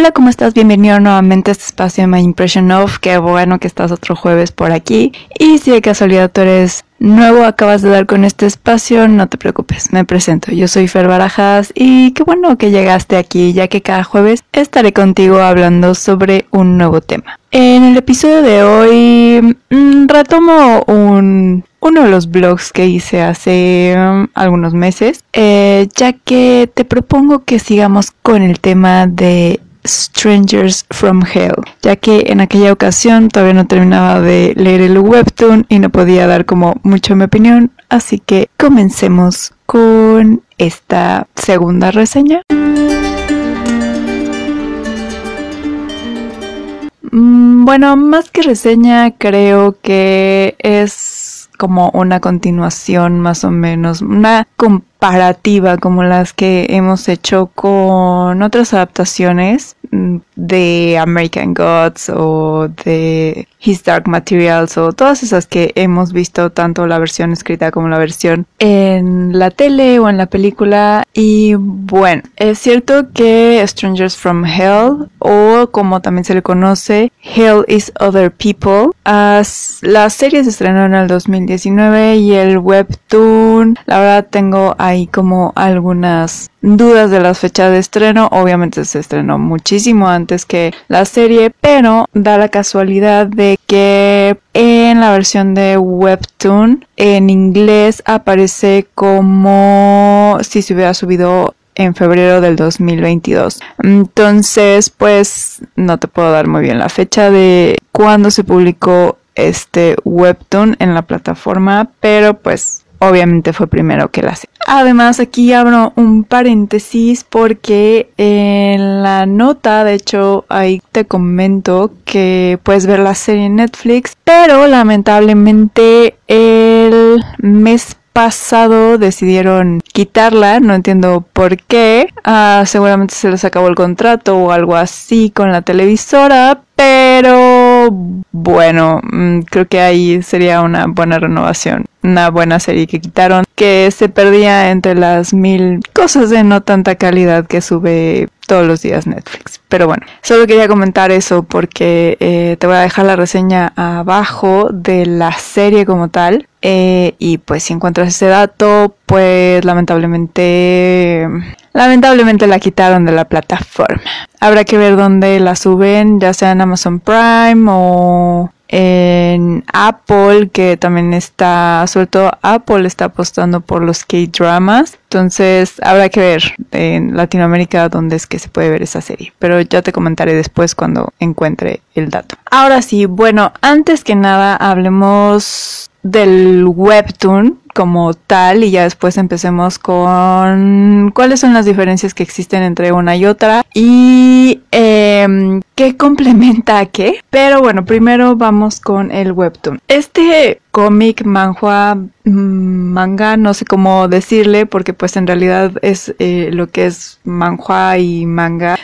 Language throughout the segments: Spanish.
Hola, ¿cómo estás? Bienvenido nuevamente a este espacio de My Impression Of. Qué bueno que estás otro jueves por aquí. Y si de casualidad tú eres nuevo, acabas de dar con este espacio, no te preocupes, me presento. Yo soy Fer Barajas y qué bueno que llegaste aquí, ya que cada jueves estaré contigo hablando sobre un nuevo tema. En el episodio de hoy mm, retomo un uno de los blogs que hice hace um, algunos meses, eh, ya que te propongo que sigamos con el tema de Strangers from Hell, ya que en aquella ocasión todavía no terminaba de leer el webtoon y no podía dar como mucho mi opinión, así que comencemos con esta segunda reseña. Mm, bueno, más que reseña, creo que es como una continuación más o menos, una comparativa como las que hemos hecho con otras adaptaciones de American Gods o de His Dark Materials o todas esas que hemos visto tanto la versión escrita como la versión en la tele o en la película. Y bueno es cierto que Strangers from Hell o como también se le conoce Hell is Other People as, la serie se estrenó en el 2019 y el webtoon la verdad tengo ahí como algunas dudas de las fechas de estreno obviamente se estrenó muchísimo antes que la serie, pero da la casualidad de que en la versión de Webtoon en inglés aparece como si se hubiera subido en febrero del 2022. Entonces, pues no te puedo dar muy bien la fecha de cuándo se publicó este webtoon en la plataforma, pero pues obviamente fue primero que la serie. Además, aquí abro un paréntesis porque en la nota, de hecho, ahí te comento que puedes ver la serie en Netflix, pero lamentablemente el mes pasado decidieron quitarla, no entiendo por qué, ah, seguramente se les acabó el contrato o algo así con la televisora, pero bueno, mm, creo que ahí sería una buena renovación, una buena serie que quitaron, que se perdía entre las mil cosas de no tanta calidad que sube todos los días Netflix. Pero bueno, solo quería comentar eso porque eh, te voy a dejar la reseña abajo de la serie como tal. Eh, y pues si encuentras ese dato, pues lamentablemente lamentablemente la quitaron de la plataforma. Habrá que ver dónde la suben, ya sea en Amazon Prime o en Apple, que también está, suelto Apple está apostando por los K-dramas. Entonces habrá que ver en Latinoamérica dónde es que se puede ver esa serie. Pero ya te comentaré después cuando encuentre el dato. Ahora sí, bueno, antes que nada hablemos del webtoon como tal y ya después empecemos con cuáles son las diferencias que existen entre una y otra y eh, qué complementa a qué. Pero bueno, primero vamos con el webtoon. Este cómic, manhua, mm, manga, no sé cómo decirle, porque pues en realidad es eh, lo que es manhua y manga,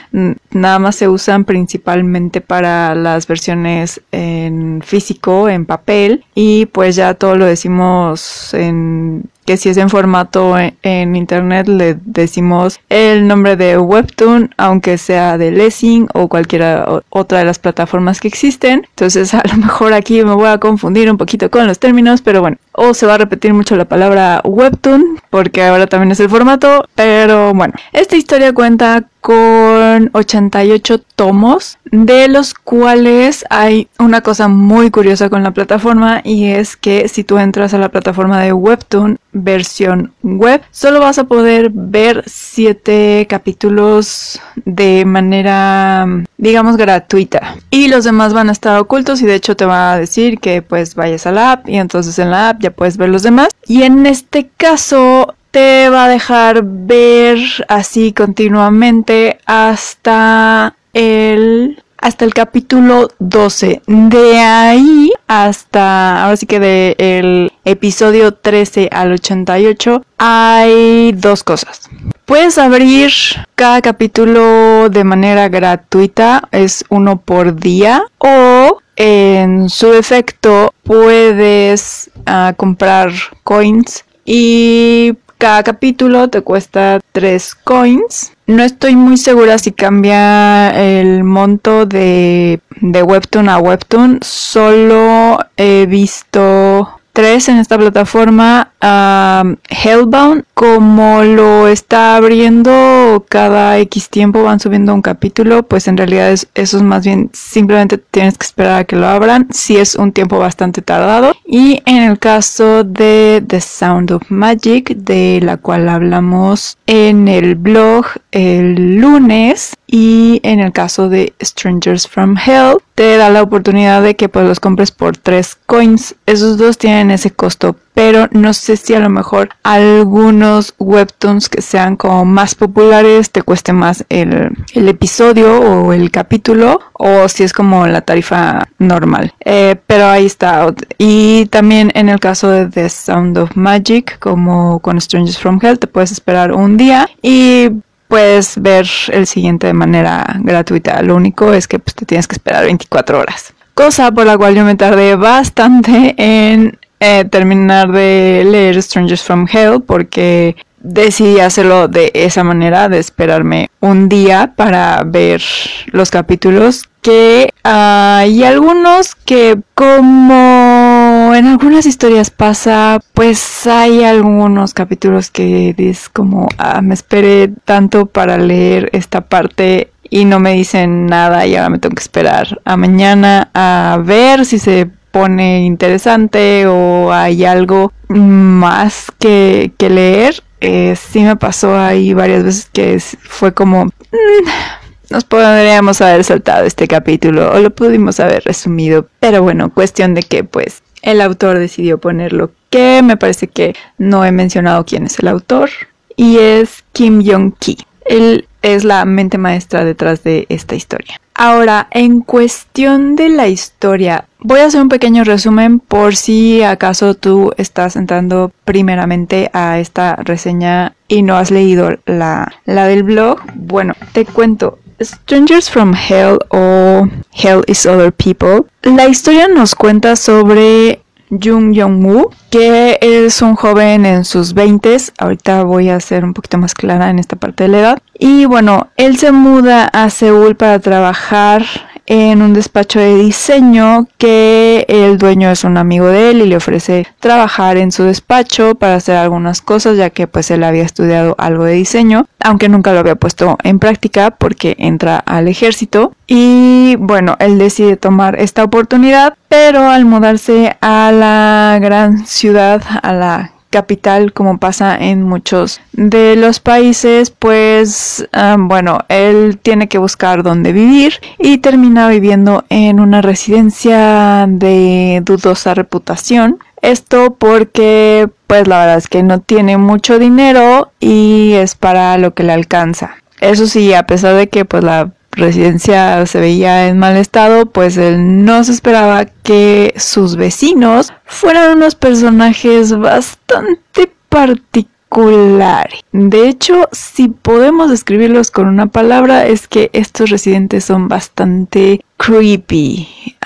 nada más se usan principalmente para las versiones en físico, en papel, y pues ya todo lo decimos en que si es en formato en, internet le decimos el nombre de webtoon aunque sea de Lessing o cualquiera otra de las plataformas que existen. Entonces a lo mejor aquí me voy a confundir un poquito con los términos pero bueno o se va a repetir mucho la palabra webtoon porque ahora también es el formato pero bueno esta historia cuenta con 88 tomos, de los cuales hay una cosa muy curiosa con la plataforma y es que si tú entras a la plataforma de Webtoon versión web, solo vas a poder ver 7 capítulos de manera, digamos, gratuita. Y los demás van a estar ocultos y de hecho te va a decir que pues vayas a la app y entonces en la app ya puedes ver los demás. Y en este caso te va a dejar ver así continuamente hasta el hasta el capítulo 12. De ahí hasta ahora sí que de el episodio 13 al 88 hay dos cosas. Puedes abrir cada capítulo de manera gratuita, es uno por día o en su efecto puedes ah, comprar coins y cada capítulo te cuesta 3 coins No estoy muy segura si cambia el monto de, de Webtoon a Webtoon. Solo he visto tres en esta plataforma. Hellbound, como lo está abriendo cada X tiempo, van subiendo un capítulo, pues en realidad es, eso es más bien simplemente tienes que esperar a que lo abran, si es un tiempo bastante tardado. Y en el caso de The Sound of Magic, de la cual hablamos en el blog el lunes, y en el caso de Strangers from Hell, te da la oportunidad de que pues los compres por 3 coins. Esos dos tienen ese costo, pero no sé si a lo mejor algunos webtoons que sean como más populares te cueste más el, episodio o el capítulo o si es como la tarifa normal. Eh, pero ahí está. Y también en el caso de The Sound of Magic, como con Strangers from Hell, te puedes esperar un día y puedes ver el siguiente de manera gratuita. Lo único es que pues, te tienes que esperar 24 horas. Cosa por la cual yo me tardé bastante en eh, terminar de leer Strangers from Hell porque decidí hacerlo de esa manera, de esperarme un día para ver los capítulos que hay algunos que como en algunas historias pasa, pues hay algunos capítulos que es como, ah, me esperé tanto para leer esta parte y no me dicen nada y ahora me tengo que esperar a mañana a ver si se pone interesante o hay algo más que, leer. Eh, sí me pasó ahí varias veces que fue como... Mm, nos podríamos haber saltado este capítulo o lo pudimos haber resumido, pero bueno, cuestión de que pues el autor decidió ponerlo que me parece que no he mencionado quién es el autor y es Kim Jong-ki. Él es la mente maestra detrás de esta historia. Ahora, en cuestión de la historia, voy a hacer un pequeño resumen por si acaso tú estás entrando primeramente a esta reseña y no has leído la, la del blog. Bueno, te cuento, Strangers from Hell o Hell is Other People. La historia nos cuenta sobre Jung Yong-woo, que es un joven en sus 20 ahorita voy a ser un poquito más clara en esta parte de la edad. Y bueno, él se muda a Seúl para trabajar en un despacho de diseño que el dueño es un amigo de él y le ofrece trabajar en su despacho para hacer algunas cosas ya que pues él había estudiado algo de diseño aunque nunca lo había puesto en práctica porque entra al ejército. Y bueno él decide tomar esta oportunidad pero al mudarse a la gran ciudad a la capital como pasa en muchos de los países pues bueno él tiene que buscar dónde vivir y termina viviendo en una residencia de dudosa reputación. Esto porque pues la verdad es que no tiene mucho dinero y es para lo que le alcanza. Eso sí a pesar de que pues la residencia se veía en mal estado, pues él no se esperaba que sus vecinos fueran unos personajes bastante particulares. De hecho, si podemos describirlos con una palabra, es que estos residentes son bastante creepy.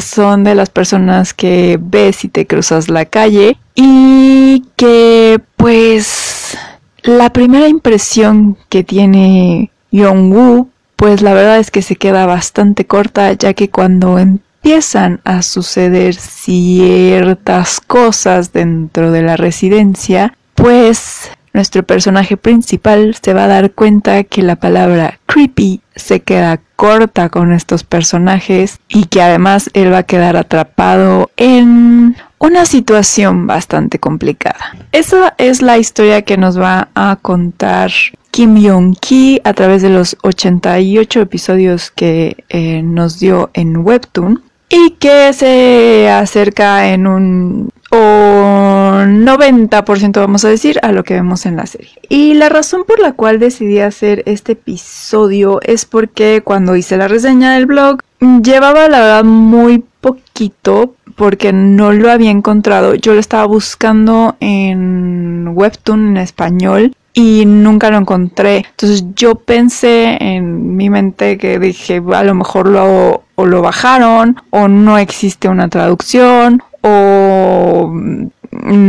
Son de las personas que ves si te cruzas la calle y que pues la primera impresión que tiene Yong-woo pues la verdad es que se queda bastante corta ya que cuando empiezan a suceder ciertas cosas dentro de la residencia, pues nuestro personaje principal se va a dar cuenta que la palabra creepy se queda corta con estos personajes y que además él va a quedar atrapado en una situación bastante complicada. Esa es la historia que nos va a contar Kim Yong-ki a través de los 88 episodios que eh, nos dio en Webtoon y que se acerca en un o 90% vamos a decir a lo que vemos en la serie. Y la razón por la cual decidí hacer este episodio es porque cuando hice la reseña del blog llevaba la verdad muy poquito porque no lo había encontrado. Yo lo estaba buscando en Webtoon en español y nunca lo encontré. Entonces yo pensé en mi mente que dije, a lo mejor lo, o lo bajaron o no existe una traducción o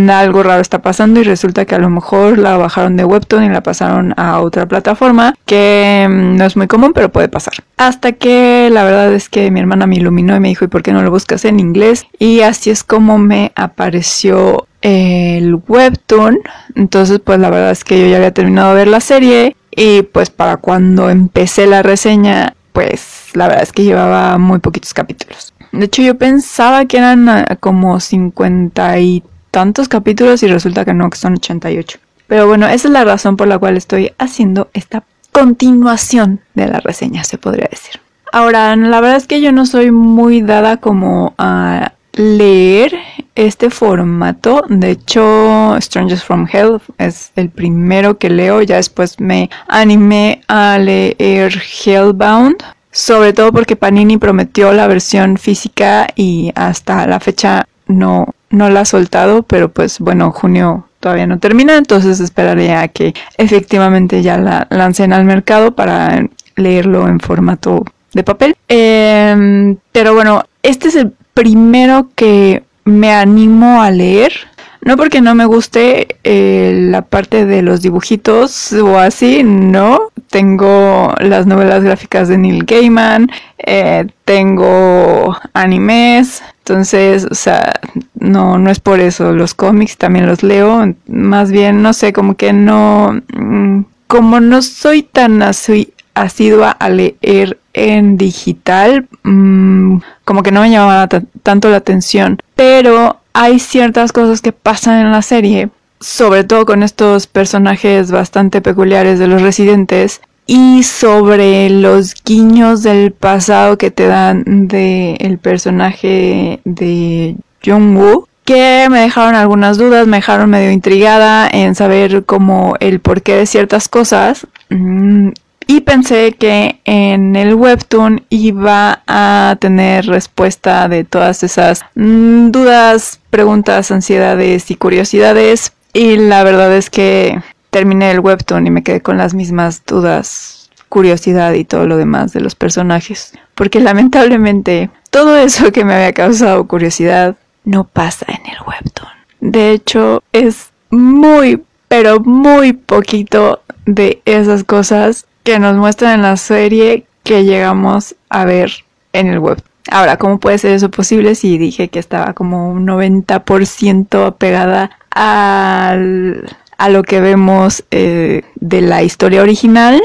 algo raro está pasando y resulta que a lo mejor la bajaron de Webtoon y la pasaron a otra plataforma que mm, no es muy común pero puede pasar. Hasta que la verdad es que mi hermana me iluminó y me dijo ¿y por qué no lo buscas en inglés? Y así es como me apareció el webtoon. Entonces pues la verdad es que yo ya había terminado de ver la serie y pues para cuando empecé la reseña pues la verdad es que llevaba muy poquitos capítulos. De hecho, yo pensaba que eran ah, como cincuenta y tantos capítulos y resulta que no, que son 88. Pero bueno, esa es la razón por la cual estoy haciendo esta continuación de la reseña, se podría decir. Ahora, la verdad es que yo no soy muy dada como a leer este formato. De hecho, Strangers from Hell es el primero que leo. Ya después me animé a leer Hellbound, sobre todo porque Panini prometió la versión física y hasta la fecha no, no la ha soltado, pero pues bueno, junio todavía no termina, entonces esperaré a que efectivamente ya la lancen al mercado para leerlo en formato de papel. Em, pero bueno, este es el primero que me animo a leer. No porque no me guste eh, la parte de los dibujitos o así, no. Tengo las novelas gráficas de Neil Gaiman, eh, tengo animes, entonces, o sea, no, no es por eso. Los cómics también los leo, más bien, no sé, como que no, mm, como no soy tan asidua a leer en digital, mm, como que no me llamaba tanto la atención, pero hay ciertas cosas que pasan en la serie, sobre todo con estos personajes bastante peculiares de los residentes, y sobre los guiños del pasado que te dan del el personaje de Jung-woo, que me dejaron algunas dudas, me dejaron medio intrigada en saber como el porqué de ciertas cosas. Mm, y pensé que en el webtoon iba a tener respuesta de todas esas mm, dudas, preguntas, ansiedades y curiosidades. Y la verdad es que terminé el webtoon y me quedé con las mismas dudas, curiosidad y todo lo demás de los personajes. Porque lamentablemente todo eso que me había causado curiosidad no pasa en el webtoon. De hecho, es muy, pero muy poquito de esas cosas que nos muestran en la serie que llegamos a ver en el web. Ahora, ¿cómo puede ser eso posible si dije que estaba como un 90% apegada al, a lo que vemos eh, de la historia original?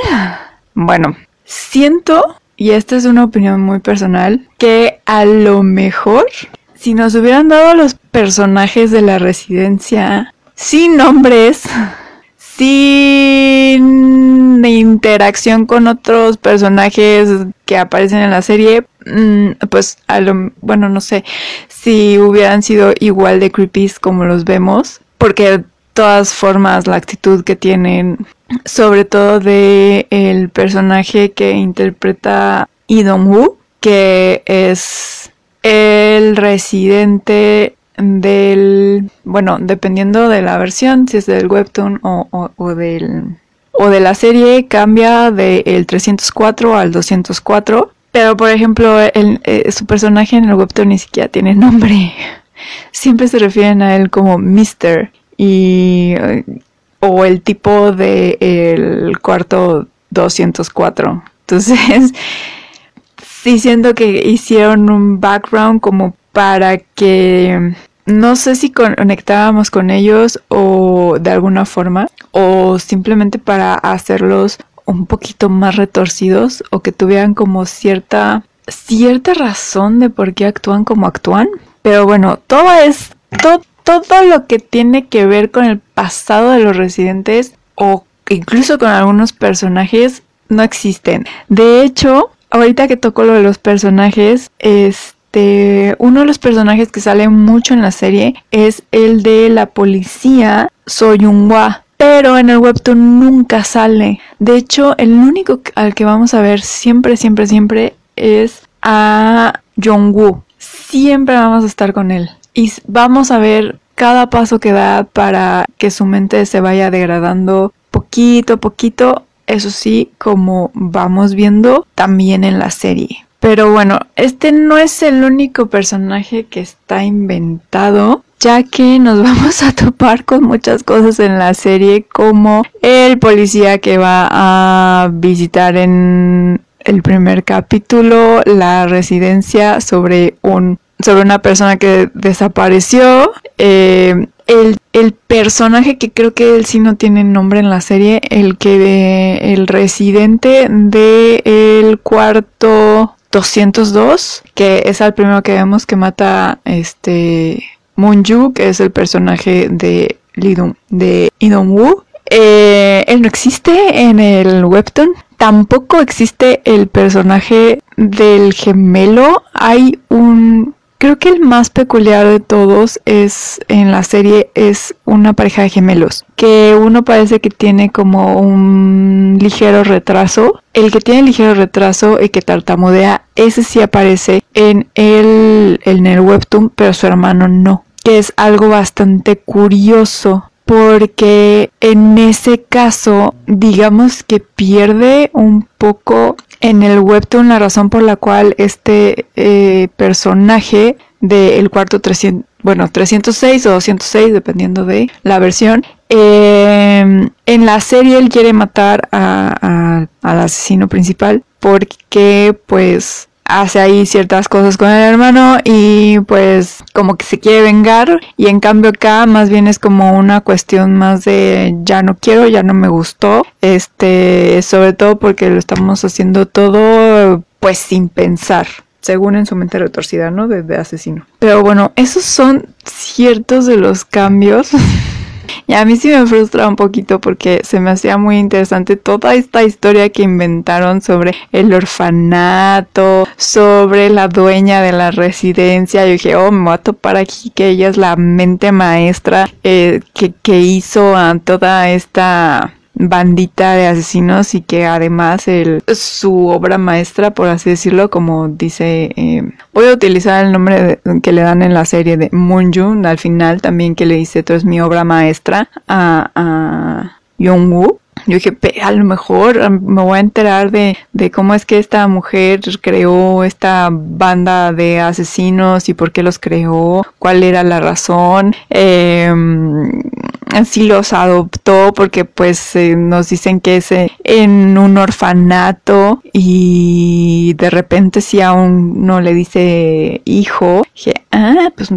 Bueno, siento, y esta es una opinión muy personal, que a lo mejor si nos hubieran dado los personajes de la residencia sin nombres, sin interacción con otros personajes que aparecen en la serie, mm, pues a lo, bueno, no sé si hubieran sido igual de creepy como los vemos, porque todas formas la actitud que tienen, sobre todo de el personaje que interpreta Idon Woo, que es el residente del, bueno, dependiendo de la versión, si es del webtoon o, o, del o de la serie cambia del 304 al 204, pero por ejemplo eh, su personaje en el webtoon ni siquiera tiene nombre. Siempre se refieren a él como Mister y o el tipo de el cuarto 204. Entonces, sí siento que hicieron un background como para que no sé si conectábamos con ellos o de alguna forma o simplemente para hacerlos un poquito más retorcidos o que tuvieran como cierta cierta razón de por qué actúan como actúan. Pero bueno, todo es todo lo que tiene que ver con el pasado de los residentes o incluso con algunos personajes no existen. De hecho, ahorita que toco lo de los personajes, es este, uno de los personajes que sale mucho en la serie es el de la policía Soyunghua. Pero en el webtoon nunca sale. De hecho, el único al que vamos a ver siempre, siempre, siempre es a Jongwoo. Siempre vamos a estar con él. Y vamos a ver cada paso que da para que su mente se vaya degradando poquito a poquito. Eso sí, como vamos viendo también en la serie. Pero bueno, este no es el único personaje que está inventado, ya que nos vamos a topar con muchas cosas en la serie, como el policía que va a visitar en el primer capítulo la residencia sobre un sobre una persona que desapareció. Eh, el, el, personaje que creo que él sí no tiene nombre en la serie, el que el residente del el cuarto 202, que es el primero que vemos que mata este Moonju, que es el personaje de Lidum, de Idong Woo. Eh, él no existe en el webtoon. Tampoco existe el personaje del gemelo. Hay un Creo que el más peculiar de todos es en la serie es una pareja de gemelos, que uno parece que tiene como un ligero retraso. El que tiene ligero retraso y que tartamudea, ese sí aparece en el, en el webtoon, pero su hermano no, que es algo bastante curioso porque en ese caso digamos que pierde un poco en el webtoon la razón por la cual este eh, personaje del cuarto 300, bueno, 306 o 206 dependiendo de la versión, em, en la serie él quiere matar al asesino principal porque pues hace ahí ciertas cosas con el hermano y pues como que se quiere vengar y en cambio acá más bien es como una cuestión más de ya no quiero, ya no me gustó, este, sobre todo porque lo estamos haciendo todo pues sin pensar según en su mente retorcida, ¿no? de asesino. Pero bueno, esos son ciertos de los cambios Y a mí sí me frustra un poquito porque se me hacía muy interesante toda esta historia que inventaron sobre el orfanato, sobre la dueña de la residencia. Yo dije, oh, me voy a topar aquí que ella es la mente maestra eh, que, que hizo a toda esta bandita de asesinos y que además el, su obra maestra, por así decirlo, como dice, eh, voy a utilizar el nombre que le dan en la serie de Moonjun al final también que le dice, esto es mi obra maestra a, a Woo. Yo dije, a lo mejor me voy a enterar de, de, cómo es que esta mujer creó esta banda de asesinos y por qué los creó, cuál era la razón. Eh, así los adoptó porque pues eh, nos dicen que es eh, en un orfanato y de repente si aún no le dice hijo, dije, ah, pues,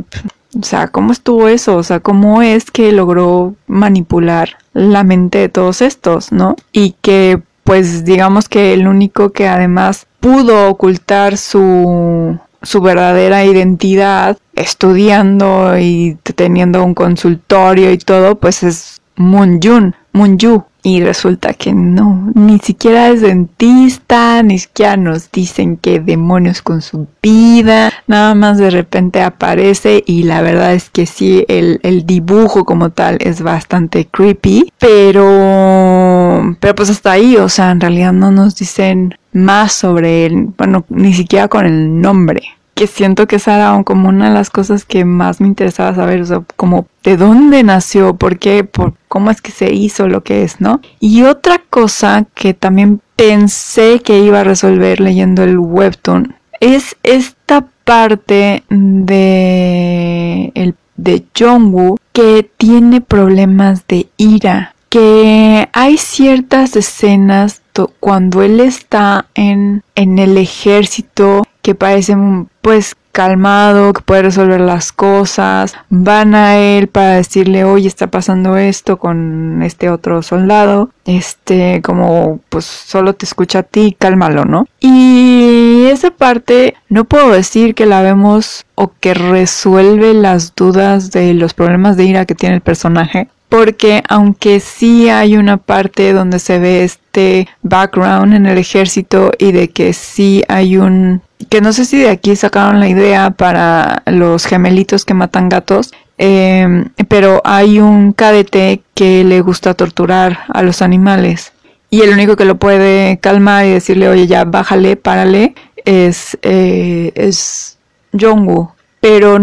o sea, ¿cómo estuvo eso? O sea, ¿cómo es que logró manipular la mente de todos estos, no? Y que pues digamos que el único que además pudo ocultar su su verdadera identidad estudiando y teniendo un consultorio y todo, pues es Moon Yu. Y resulta que no, ni siquiera es dentista, ni siquiera nos dicen qué demonios con su vida, nada más de repente aparece y la verdad es que sí, el, el dibujo como tal es bastante creepy, pero, pero pues hasta ahí, o sea, en realidad no nos dicen más sobre él, bueno, ni siquiera con el nombre que siento que esa era como una de las cosas que más me interesaba saber, como de dónde nació, por qué, por cómo es que se hizo lo que es, ¿no? Y otra cosa que también pensé que iba a resolver leyendo el webtoon es esta parte de el de Jongwoo que tiene problemas de ira, que hay ciertas escenas cuando él está en, en el ejército que parece pues calmado, que puede resolver las cosas, van a él para decirle, oye, está pasando esto con este otro soldado, este, como, pues solo te escucha a ti, cálmalo, ¿no? Y esa parte no puedo decir que la vemos o que resuelve las dudas de los problemas de ira que tiene el personaje, porque aunque sí hay una parte donde se ve este background en el ejército y de que sí hay un que no sé si de aquí sacaron la idea para los gemelitos que matan gatos, em, pero hay un cadete que le gusta torturar a los animales. Y el único que lo puede calmar y decirle oye ya bájale, párale es eh, es Jongwoo, pero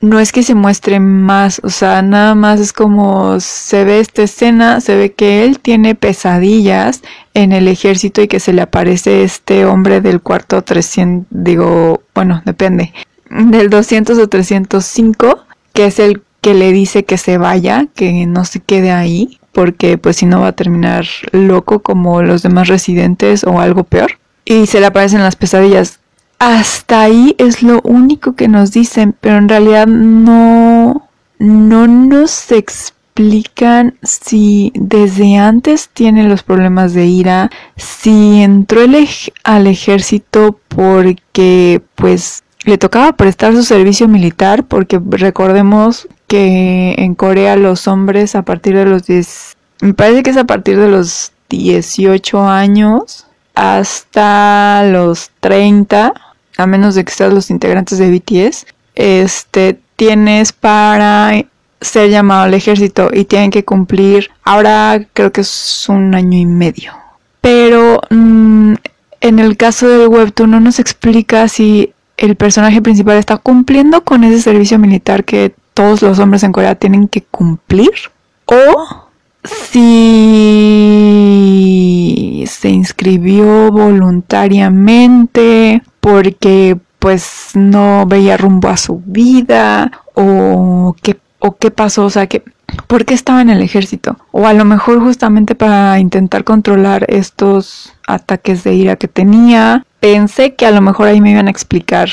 no es que se muestre más, o sea, nada más es como se ve esta escena, se ve que él tiene pesadillas en el ejército y que se le aparece este hombre del cuarto 300, digo, bueno, depende, del 200 o 305, que es el que le dice que se vaya, que no se quede ahí, porque pues si no va a terminar loco como los demás residentes o algo peor. Y se le aparecen las pesadillas hasta ahí es lo único que nos dicen, pero en realidad no, no nos explican si desde antes tiene los problemas de ira, si entró al ejército porque pues le tocaba prestar su servicio militar, porque recordemos que en Corea los hombres a partir de los 10, me parece que es a partir de los 18 años hasta los 30 a menos de que seas los integrantes de BTS, este, tienes para ser llamado al ejército y tienen que cumplir, ahora creo que es un año y medio. Pero mm, en el caso del webtoon no nos explica si el personaje principal está cumpliendo con ese servicio militar que todos los hombres en Corea tienen que cumplir o si se inscribió voluntariamente porque pues no veía rumbo a su vida o qué, o qué pasó, o sea, que ¿por qué estaba en el ejército? O a lo mejor justamente para intentar controlar estos ataques de ira que tenía. Pensé que a lo mejor ahí me iban a explicar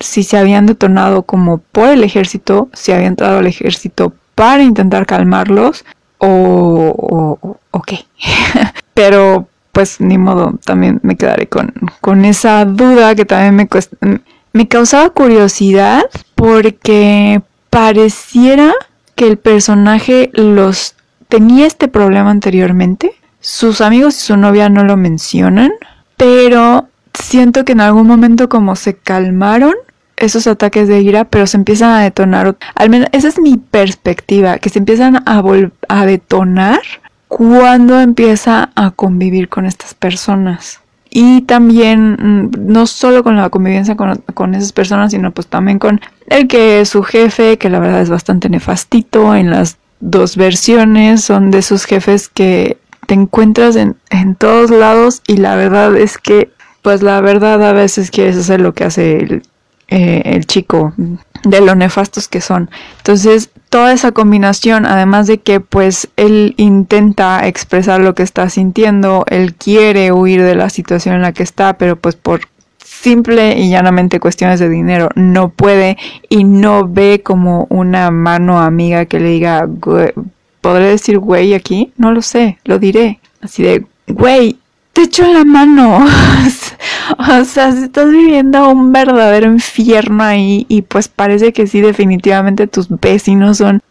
si se habían detonado como por el ejército, si había entrado al ejército para intentar calmarlos o, o, o qué. Pero pues ni modo, también me quedaré con, con esa duda que también me, me causaba curiosidad porque pareciera que el personaje los tenía este problema anteriormente. Sus amigos y su novia no lo mencionan, pero siento que en algún momento como se calmaron esos ataques de ira, pero se empiezan a detonar. Al menos esa es mi perspectiva, que se empiezan a, a detonar cuando empieza a convivir con estas personas. Y también, mm, no solo con la convivencia con, esas personas, sino pues también con el que es su jefe, que la verdad es bastante nefastito en las dos versiones. Son de esos jefes que te encuentras en, en todos lados y la verdad es que, pues la verdad a veces quieres hacer lo que hace el, eh, el chico de lo nefastos que son. Entonces, toda esa combinación, además de que pues él intenta expresar lo que está sintiendo, él quiere huir de la situación en la que está, pero pues por simple y llanamente cuestiones de dinero no puede y no ve como una mano amiga que le diga, ¿podré decir güey aquí? No lo sé, lo diré. Así de, güey, te echo la mano. o sea, si estás viviendo un verdadero infierno ahí y pues parece que sí, definitivamente tus vecinos son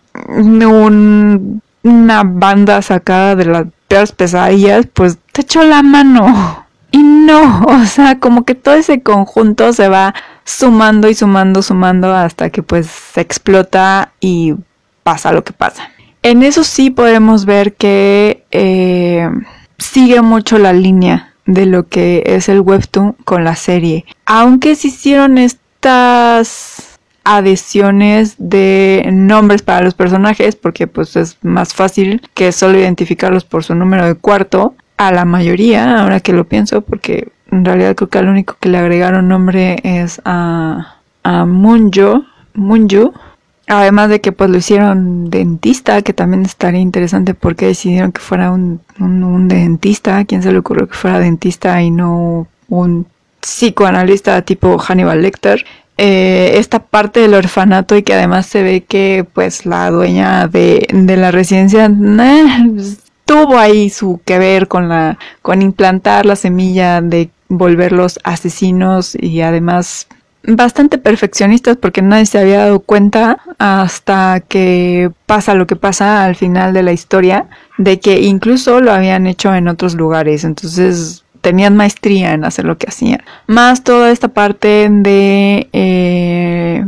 una banda sacada de las peores pesadillas, pues te echo la mano. Y no, o sea, como que todo ese conjunto se va sumando y sumando, sumando hasta que pues se explota y pasa lo que pasa. En eso sí podemos ver que eh, sigue mucho la línea de lo que es el webtoon con la serie. Aunque se hicieron estas adiciones de nombres para los personajes, porque pues es más fácil que solo identificarlos por su número de cuarto, a la mayoría, ahora que lo pienso, porque en realidad creo que al único que le agregaron nombre es a, a Munjo, Munju, Además de que pues lo hicieron dentista, que también estaría interesante porque decidieron que fuera un, un, dentista. quién se le ocurrió que fuera dentista y no un psicoanalista tipo Hannibal Lecter? Eh, esta parte del orfanato y que además se ve que pues la dueña de, de la residencia eh, tuvo ahí su que ver con la con implantar la semilla de volverlos asesinos y además bastante perfeccionistas porque nadie se había dado cuenta hasta que pasa lo que pasa al final de la historia, de que incluso lo habían hecho en otros lugares, entonces tenían maestría en hacer lo que hacían. Más toda esta parte de eh,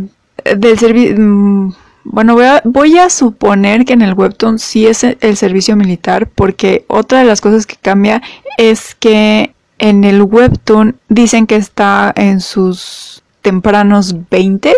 del servicio... Mm, bueno, voy a, voy a, suponer que en el webtoon sí es el servicio militar porque otra de las cosas que cambia es que en el webtoon dicen que está en sus tempranos 20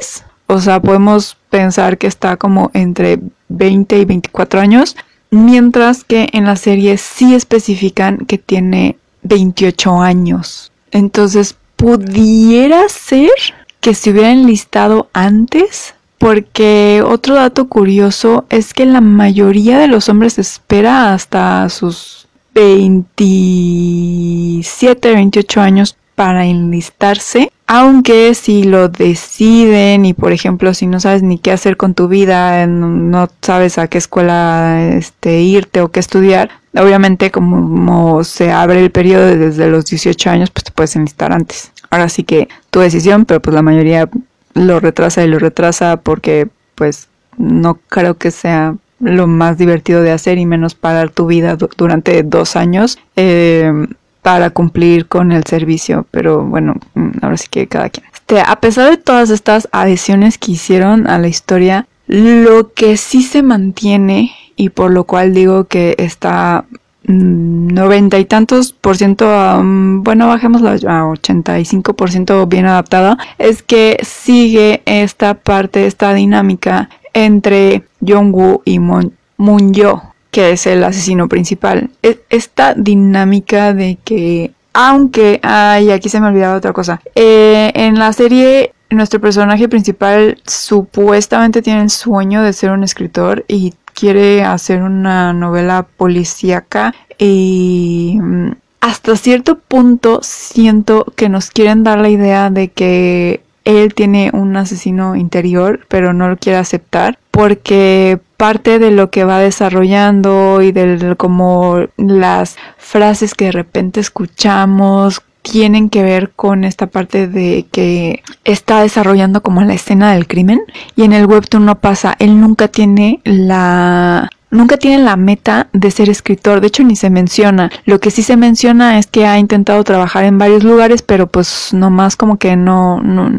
O sea, podemos pensar que está como entre 20 y 24 años, mientras que en la serie sí especifican que tiene 28 años. Entonces, pudiera ser que se hubiera enlistado antes, porque otro dato curioso es que la mayoría de los hombres espera hasta sus 27, 28 años para enlistarse, aunque si lo deciden y por ejemplo si no sabes ni qué hacer con tu vida, no sabes a qué escuela este, irte o qué estudiar, obviamente como, se abre el periodo desde los 18 años, pues te puedes enlistar antes. Ahora sí que tu decisión, pero pues la mayoría lo retrasa y lo retrasa porque pues no creo que sea lo más divertido de hacer y menos parar tu vida durante dos años. Eh, para cumplir con el servicio, pero bueno, mm, ahora sí que cada quien. Este, a pesar de todas estas adiciones que hicieron a la historia, lo que sí se mantiene y por lo cual digo que está mm, noventa y tantos por ciento, bueno, bajémoslo a 85 por ciento bien adaptada, es que sigue esta parte, esta dinámica entre Jong-woo y Moon, Moon Yo que es el asesino principal. E, esta dinámica de que, aunque, ay, aquí se me olvidaba otra cosa, eh, en la serie nuestro personaje principal supuestamente tiene el sueño de ser un escritor y quiere hacer una novela policíaca y mm, hasta cierto punto siento que nos quieren dar la idea de que él tiene un asesino interior, pero no lo quiere aceptar porque parte de lo que va desarrollando y de como las frases que de repente escuchamos tienen que ver con esta parte de que está desarrollando como la escena del crimen y en el webtoon no pasa, él nunca tiene la nunca tiene la meta de ser escritor, de hecho ni se menciona. Lo que sí se menciona es que ha intentado trabajar en varios lugares, pero pues nomás como que no, no,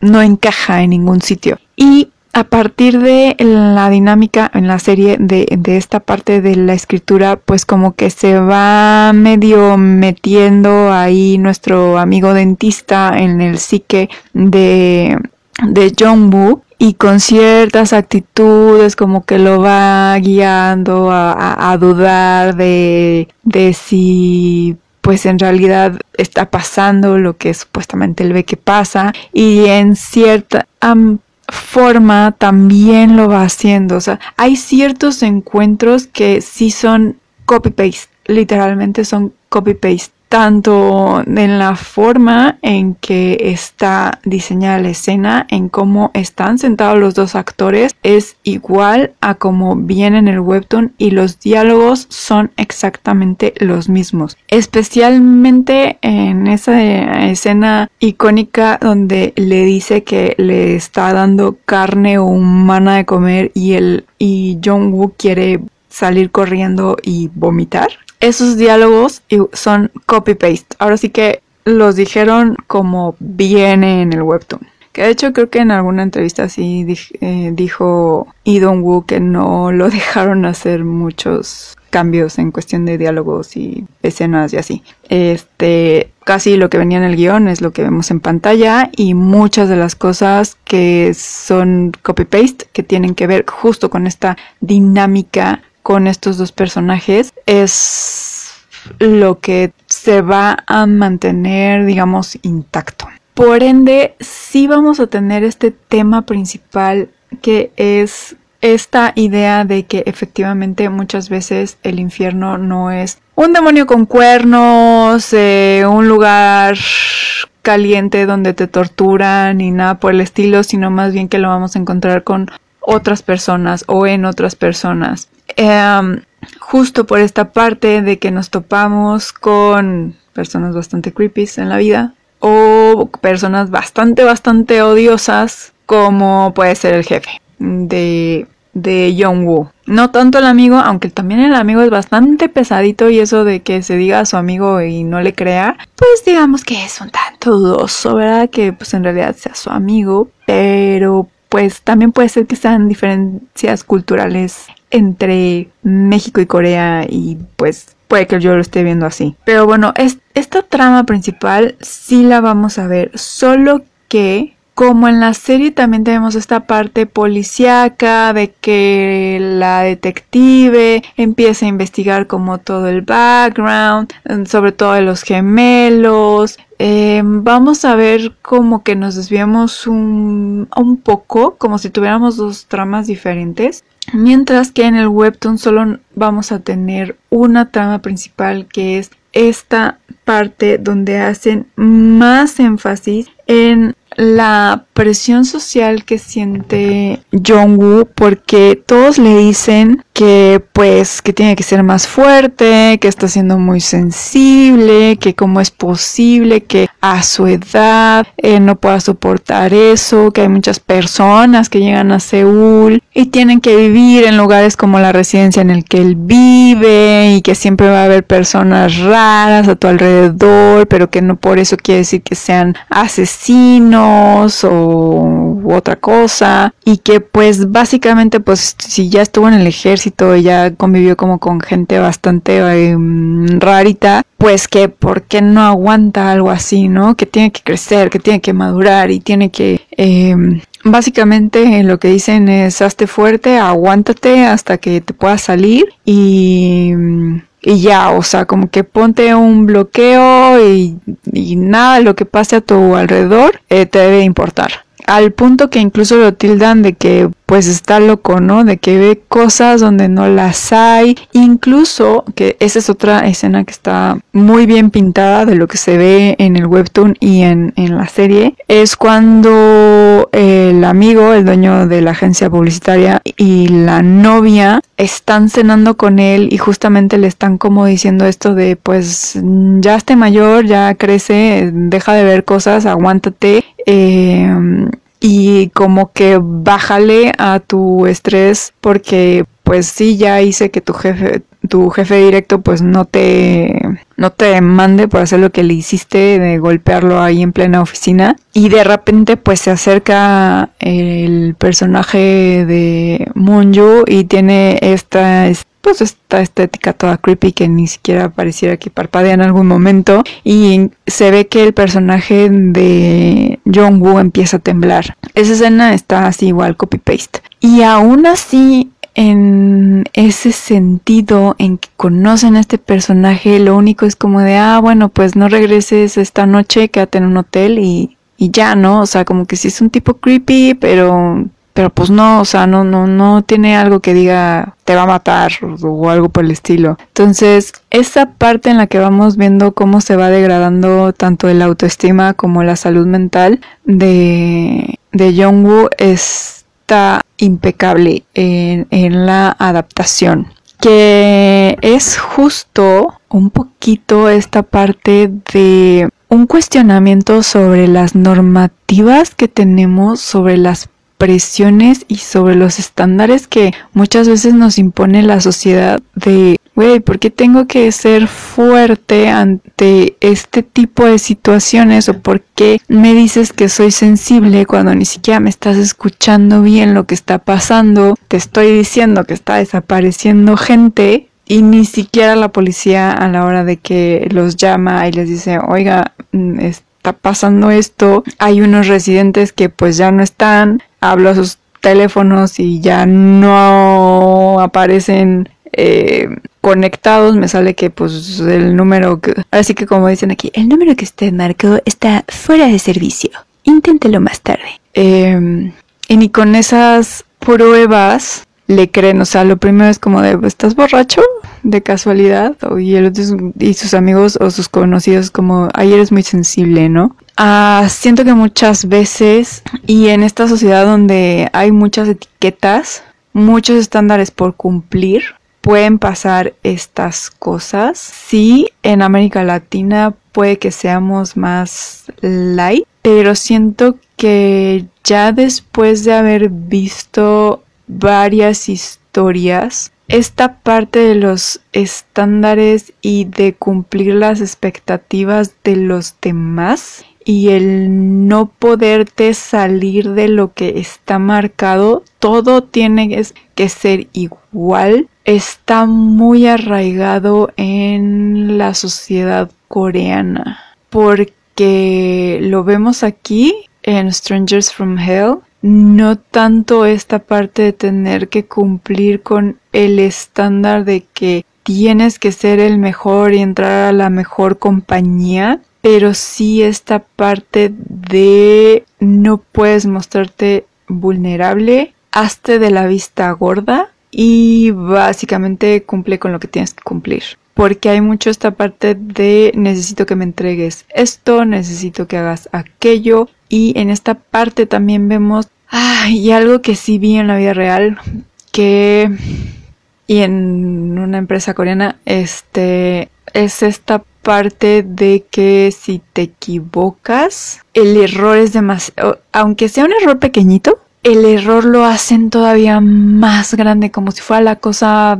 no encaja en ningún sitio. Y a partir de la dinámica en la serie de, esta parte de la escritura, pues como que se va medio metiendo ahí nuestro amigo dentista en el psique de, de John Woo y con ciertas actitudes como que lo va guiando a, dudar de, de si pues en realidad está pasando lo que supuestamente él ve que pasa. Y en cierta forma también lo va haciendo. O sea, hay ciertos encuentros que sí son copy-paste, literalmente son copy-paste tanto en la forma en que está diseñada la escena, en cómo están sentados los dos actores, es igual a como viene en el webtoon y los diálogos son exactamente los mismos. Especialmente en esa escena icónica donde le dice que le está dando carne humana de comer y el y Jong-woo quiere salir corriendo y vomitar esos diálogos son copy-paste. Ahora sí que los dijeron como viene en el webtoon. Que de hecho creo que en alguna entrevista sí eh, dijo Idon Woo que no lo dejaron hacer muchos cambios en cuestión de diálogos y escenas y así. Este, casi lo que venía en el guion es lo que vemos en pantalla y muchas de las cosas que son copy-paste, que tienen que ver justo con esta dinámica con estos dos personajes es lo que se va a mantener, digamos, intacto. Por ende, sí vamos a tener este tema principal que es esta idea de que efectivamente muchas veces el infierno no es un demonio con cuernos, eh, un lugar caliente donde te torturan y nada por el estilo, sino más bien que lo vamos a encontrar con otras personas o en otras personas. Em, justo por esta parte de que nos topamos con personas bastante creepy en la vida o personas bastante, bastante odiosas como puede ser el jefe de, de Woo. No tanto el amigo, aunque también el amigo es bastante pesadito y eso de que se diga a su amigo y no le crea, pues digamos que es un tanto dudoso, ¿verdad? Que pues en realidad sea su amigo, pero pues también puede ser que sean diferencias culturales entre México y Corea y pues puede que yo lo esté viendo así. Pero bueno, esta trama principal sí la vamos a ver, solo que como en la serie también tenemos esta parte policíaca de que la detective empieza a investigar como todo el background, sobre todo de los gemelos. Eh, vamos a ver como que nos desviamos un, un poco, como si tuviéramos dos tramas diferentes. Mientras que en el webtoon solo vamos a tener una trama principal que es esta parte donde hacen más énfasis en la presión social que siente Jongwoo porque todos le dicen que pues que tiene que ser más fuerte, que está siendo muy sensible, que cómo es posible que a su edad eh, no pueda soportar eso, que hay muchas personas que llegan a Seúl y tienen que vivir en lugares como la residencia en el que él vive y que siempre va a haber personas raras a tu alrededor, pero que no por eso quiere decir que sean asesinos o otra cosa. Y que pues básicamente pues si ya estuvo en el ejército y ya convivió como con gente bastante em, rarita, pues que por qué no aguanta algo así, ¿no? Que tiene que crecer, que tiene que madurar y tiene que... Em, básicamente lo que dicen es hazte fuerte, aguántate hasta que te puedas salir y y ya, o sea, como que ponte un bloqueo y, nada lo que pase a tu alrededor eh, te debe importar al punto que incluso lo tildan de que pues está loco, ¿no? De que ve cosas donde no las hay. Incluso, que esa es otra escena que está muy bien pintada de lo que se ve en el webtoon y en, en la serie, es cuando el amigo, el dueño de la agencia publicitaria y la novia están cenando con él y justamente le están como diciendo esto de pues ya esté mayor, ya crece, deja de ver cosas, aguántate. Eh, y como que bájale a tu estrés porque pues sí ya hice que tu jefe tu jefe directo pues no te no te mande por hacer lo que le hiciste de golpearlo ahí en plena oficina. Y de repente pues se acerca el personaje de Monju y tiene esta pues esta estética toda creepy que ni siquiera pareciera que parpadea en algún momento y se ve que el personaje de Jong-woo empieza a temblar. Esa escena está así igual copy paste. Y aún así en ese sentido en que conocen a este personaje, lo único es como de, ah, bueno, pues no regreses esta noche, quédate en un hotel y, y ya, ¿no? O sea, como que sí es un tipo creepy, pero pero pues no, o sea, no, no, no tiene algo que diga te va a matar o, algo por el estilo. Entonces, esa parte en la que vamos viendo cómo se va degradando tanto el autoestima como la salud mental de, de Jongwoo está impecable en, en la adaptación. Que es justo un poquito esta parte de un cuestionamiento sobre las normativas que tenemos sobre las presiones y sobre los estándares que muchas veces nos impone la sociedad de, güey, ¿por qué tengo que ser fuerte ante este tipo de situaciones? ¿O por qué me dices que soy sensible cuando ni siquiera me estás escuchando bien lo que está pasando? Te estoy diciendo que está desapareciendo gente y ni siquiera la policía a la hora de que los llama y les dice, oiga, mm, está pasando esto, hay unos residentes que pues ya no están, hablo a sus teléfonos y ya no aparecen eh, conectados, me sale que pues el número, que, así que como dicen aquí, el número que usted marcó está fuera de servicio. Inténtelo más tarde. Em, y ni con esas pruebas le creen, o sea, lo primero es como de, ¿estás borracho? De casualidad, y, el y sus amigos o sus conocidos como, ay, eres muy sensible, ¿no? Ah, siento que muchas veces, y en esta sociedad donde hay muchas etiquetas, muchos estándares por cumplir, pueden pasar estas cosas. Sí, en América Latina puede que seamos más light, pero siento que ya después de haber visto varias historias, esta parte de los estándares y de cumplir las expectativas de los demás y el no poderte salir de lo que está marcado, todo tiene que ser igual, está muy arraigado en la sociedad coreana, porque lo vemos aquí en Strangers from Hell, no tanto esta parte de tener que cumplir con el estándar de que tienes que ser el mejor y entrar a la mejor compañía, pero sí esta parte de no puedes mostrarte vulnerable, hazte de la vista gorda y básicamente cumple con lo que tienes que cumplir. Porque hay mucho esta parte de necesito que me entregues esto, necesito que hagas aquello. Y en esta parte también vemos, ah, y algo que sí vi en la vida real, que, y en una empresa coreana, este, es esta parte de que si te equivocas, el error es demasiado, aunque sea un error pequeñito, el error lo hacen todavía más grande, como si fuera la cosa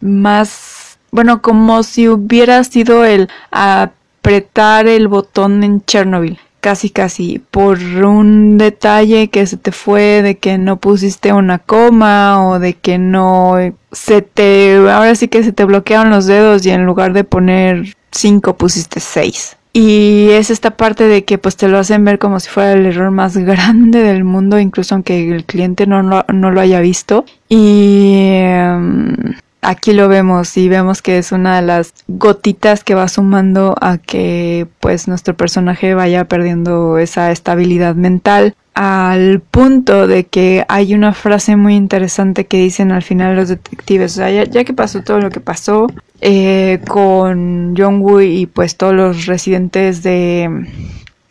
más, bueno, como si hubiera sido el apretar el botón en Chernobyl. Casi, casi, por un detalle que se te fue, de que no pusiste una coma o de que no se te, ahora sí que se te bloquearon los dedos y en lugar de poner 5 pusiste 6. Y es esta parte de que pues te lo hacen ver como si fuera el error más grande del mundo, incluso aunque el cliente no, no, lo haya visto. Y em, aquí lo vemos y vemos que es una de las gotitas que va sumando a que pues nuestro personaje vaya perdiendo esa estabilidad mental al punto de que hay una frase muy interesante que dicen al final los detectives, o sea, ya, que pasó todo lo que pasó eh, con Jong-woo y pues todos los residentes de,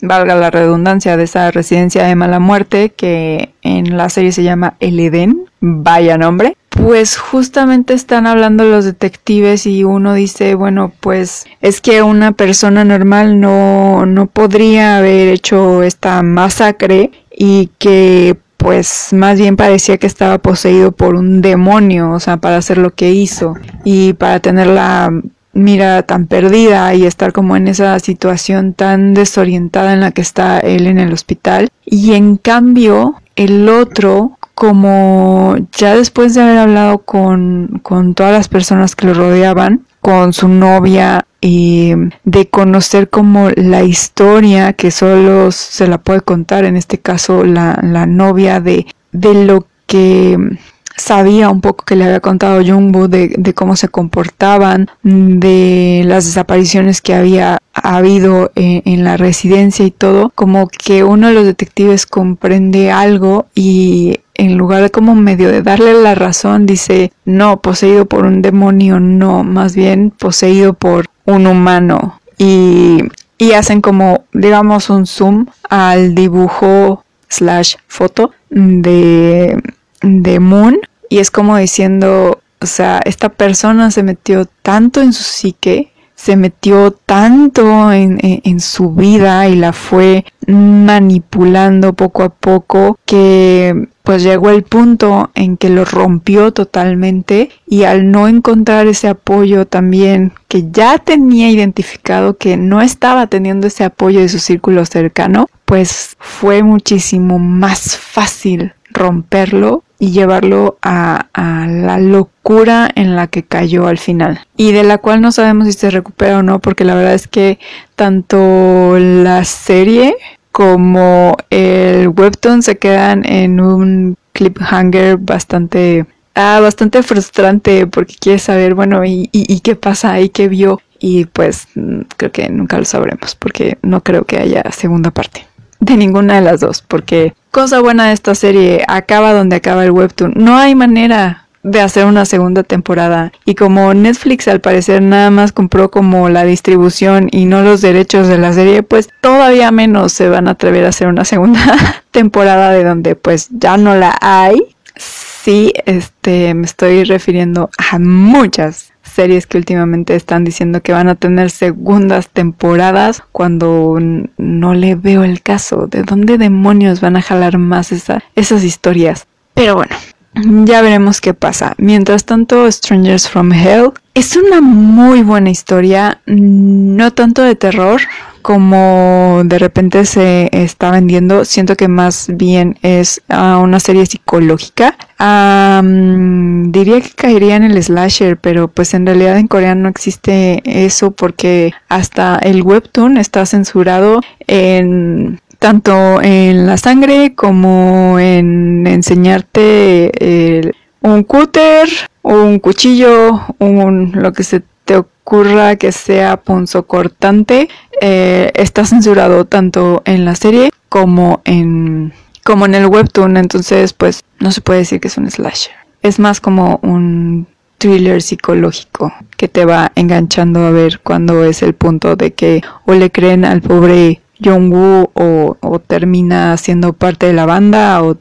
valga la redundancia, de esa residencia de mala muerte que en la serie se llama El Edén, vaya nombre, pues justamente están hablando los detectives y uno dice, bueno, pues es que una persona normal no, no podría haber hecho esta masacre y que pues más bien parecía que estaba poseído por un demonio, o sea, para hacer lo que hizo y para tener la mira tan perdida y estar como en esa situación tan desorientada en la que está él en el hospital. Y en cambio, el otro, como ya después de haber hablado con, con todas las personas que lo rodeaban, con su novia y de conocer como la historia que solo se la puede contar, en este caso la, la novia de, de lo que sabía un poco que le había contado Jungbo de, de, cómo se comportaban, de las desapariciones que había habido en, en, la residencia y todo, como que uno de los detectives comprende algo y en lugar de como medio de darle la razón, dice, no, poseído por un demonio, no, más bien poseído por un humano. Y, y hacen como, digamos, un zoom al dibujo slash foto de, de Moon. Y es como diciendo, o sea, esta persona se metió tanto en su psique se metió tanto en, su vida y la fue manipulando poco a poco que pues llegó el punto en que lo rompió totalmente y al no encontrar ese apoyo también que ya tenía identificado que no estaba teniendo ese apoyo de su círculo cercano, pues fue muchísimo más fácil romperlo y llevarlo a, la locura en la que cayó al final. Y de la cual no sabemos si se recupera o no porque la verdad es que tanto la serie como el webtoon se quedan en un cliffhanger bastante ah, bastante frustrante porque quieres saber bueno y, y, y qué pasa y qué vio. Y pues mm, creo que nunca lo sabremos porque no creo que haya segunda parte de ninguna de las dos, porque cosa buena de esta serie acaba donde acaba el webtoon. No hay manera de hacer una segunda temporada y como Netflix al parecer nada más compró como la distribución y no los derechos de la serie, pues todavía menos se van a atrever a hacer una segunda temporada de donde pues ya no la hay. Sí, este me estoy refiriendo a muchas series que últimamente están diciendo que van a tener segundas temporadas cuando no le veo el caso. ¿De dónde demonios van a jalar más esas historias? Pero bueno, ya veremos qué pasa. Mientras tanto, Strangers from Hell es una muy buena historia, no tanto de terror, como de repente se está vendiendo, siento que más bien es ah, una serie psicológica. diría que caería en el slasher, pero pues en realidad en Corea no existe eso porque hasta el webtoon está censurado en tanto en la sangre como en enseñarte eh, un cúter, un cuchillo, un lo que se te ocurra que sea punzocortante. Eh, está censurado tanto en la serie como en como en el webtoon, entonces pues no se puede decir que es un slasher. Es más como un thriller psicológico que te va enganchando a ver cuándo es el punto de que o le creen al pobre Jungwoo o, o termina siendo parte de la banda o,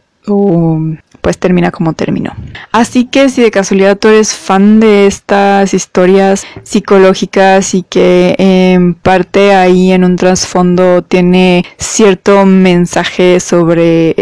pues termina como terminó. Así que si de casualidad tú eres fan de estas historias psicológicas y que en parte ahí en un trasfondo tiene cierto mensaje sobre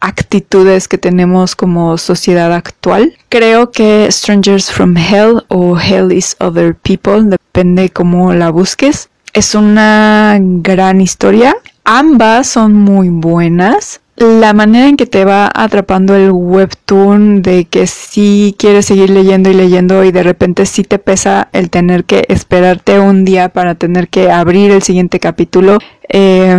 actitudes que tenemos como sociedad actual. Creo que Strangers from Hell o Hell is Other People, depende cómo la busques, es una gran historia. Ambas son muy buenas. La manera en que te va atrapando el webtoon de que si quieres seguir leyendo y leyendo y de repente sí te pesa el tener que esperarte un día para tener que abrir el siguiente capítulo. Eh,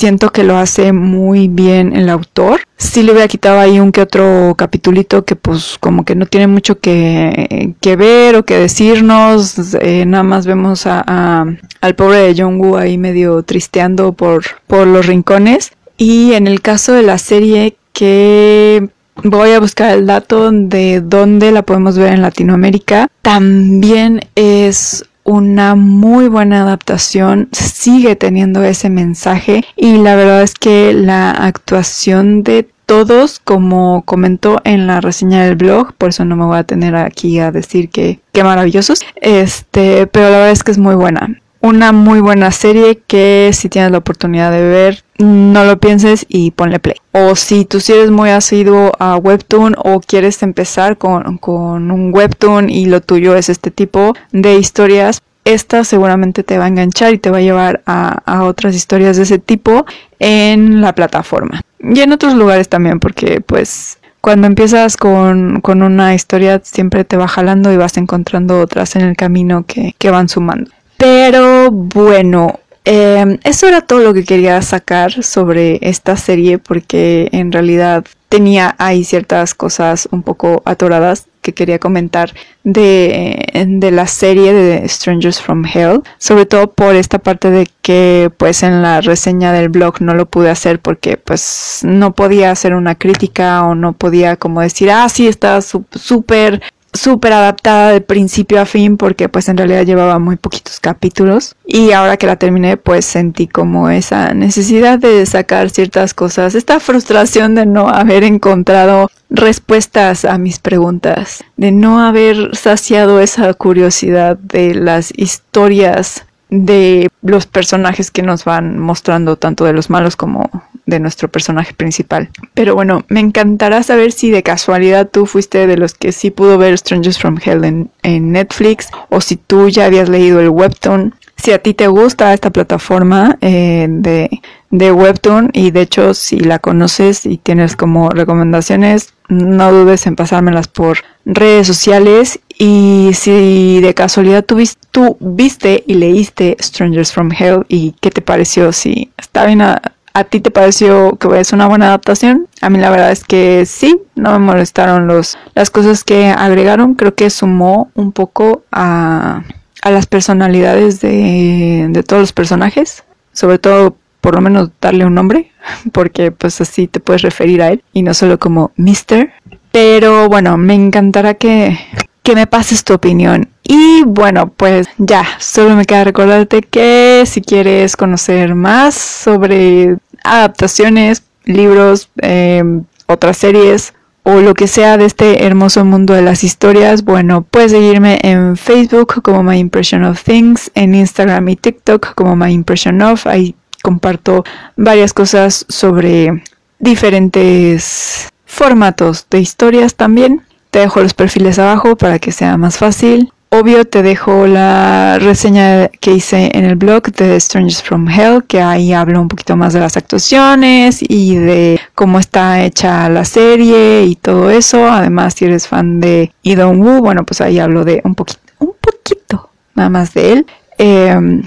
siento que lo hace muy bien el autor. Sí le hubiera quitado ahí un que otro capitulito que pues como que no tiene mucho que, ver o que decirnos. Eh, nada más vemos a, al pobre de Jungwoo ahí medio tristeando por, por los rincones. Y en el caso de la serie que voy a buscar el dato de dónde la podemos ver en Latinoamérica, también es una muy buena adaptación, sigue teniendo ese mensaje y la verdad es que la actuación de todos, como comentó en la reseña del blog, por eso no me voy a tener aquí a decir que, qué maravillosos, este, pero la verdad es que es muy buena. Una muy buena serie que si tienes la oportunidad de ver, no lo pienses y ponle play. O si tú si eres muy asiduo a Webtoon o quieres empezar con, con un Webtoon y lo tuyo es este tipo de historias, esta seguramente te va a enganchar y te va a llevar a, a, otras historias de ese tipo en la plataforma. Y en otros lugares también, porque pues cuando empiezas con, con una historia siempre te va jalando y vas encontrando otras en el camino que, que van sumando. Pero bueno, eh, eso era todo lo que quería sacar sobre esta serie porque en realidad tenía ahí ciertas cosas un poco atoradas que quería comentar de, de, la serie de Strangers from Hell, sobre todo por esta parte de que pues en la reseña del blog no lo pude hacer porque pues no podía hacer una crítica o no podía como decir, ah, sí, está súper súper adaptada de principio a fin porque pues en realidad llevaba muy poquitos capítulos. Y ahora que la terminé pues sentí como esa necesidad de sacar ciertas cosas, esta frustración de no haber encontrado respuestas a mis preguntas, de no haber saciado esa curiosidad de las historias de los personajes que nos van mostrando, tanto de los malos como de nuestro personaje principal. Pero bueno, me encantará saber si de casualidad tú fuiste de los que sí pudo ver Strangers from Hell en, Netflix o si tú ya habías leído el webtoon. Si a ti te gusta esta plataforma eh, de, de webtoon y de hecho si la conoces y tienes como recomendaciones, no dudes en pasármelas por redes sociales y si de casualidad tú, tú viste y leíste Strangers from Hell y qué te pareció, si está bien a, ¿A ti te pareció que es una buena adaptación? A mí la verdad es que sí, no me molestaron los, las cosas que agregaron. Creo que sumó un poco a, a las personalidades de, de todos los personajes. Sobre todo, por lo menos darle un nombre, porque pues así te puedes referir a él y no solo como Mister. Pero bueno, me encantará que, que me pases tu opinión. Y bueno, pues ya, solo me queda recordarte que si quieres conocer más sobre adaptaciones, libros, em, otras series o lo que sea de este hermoso mundo de las historias, bueno, puedes seguirme en Facebook como My Impression of Things, en Instagram y TikTok como My Impression of. Ahí comparto varias cosas sobre diferentes formatos de historias también. Te dejo los perfiles abajo para que sea más fácil. Obvio te dejo la reseña que hice en el blog de Strangers from Hell, que ahí hablo un poquito más de las actuaciones y de cómo está hecha la serie y todo eso. Además, si eres fan de Idon Woo, bueno, pues ahí hablo de un poquito, un poquito nada más de él. Em,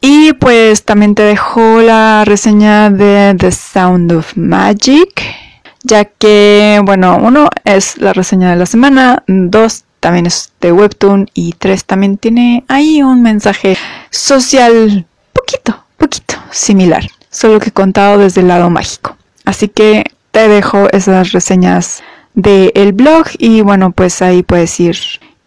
Y pues también te dejo la reseña de The Sound of Magic, ya que, bueno, uno es la reseña de la semana, dos también es de Webtoon y tres también tiene ahí un mensaje social poquito, poquito similar, solo que contado desde el lado mágico. Así que te dejo esas reseñas del blog y bueno, pues ahí puedes ir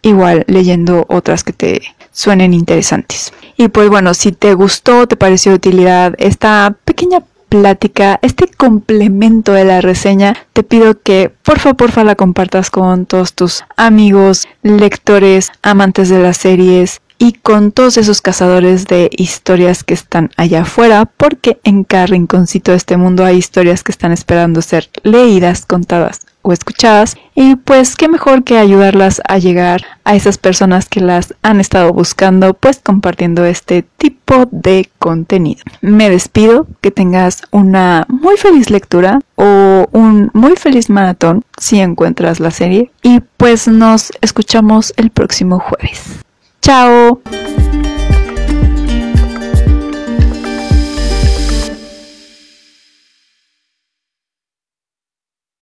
igual leyendo otras que te suenen interesantes. Y pues bueno, si te gustó, te pareció de utilidad esta pequeña plática, este complemento de la reseña, te pido que porfa, porfa la compartas con todos tus amigos, lectores, amantes de las series y con todos esos cazadores de historias que están allá afuera, porque en cada rinconcito de este mundo hay historias que están esperando ser leídas, contadas escuchadas y pues qué mejor que ayudarlas a llegar a esas personas que las han estado buscando pues compartiendo este tipo de contenido. Me despido, que tengas una muy feliz lectura o un muy feliz maratón si encuentras la serie y pues nos escuchamos el próximo jueves. Chao.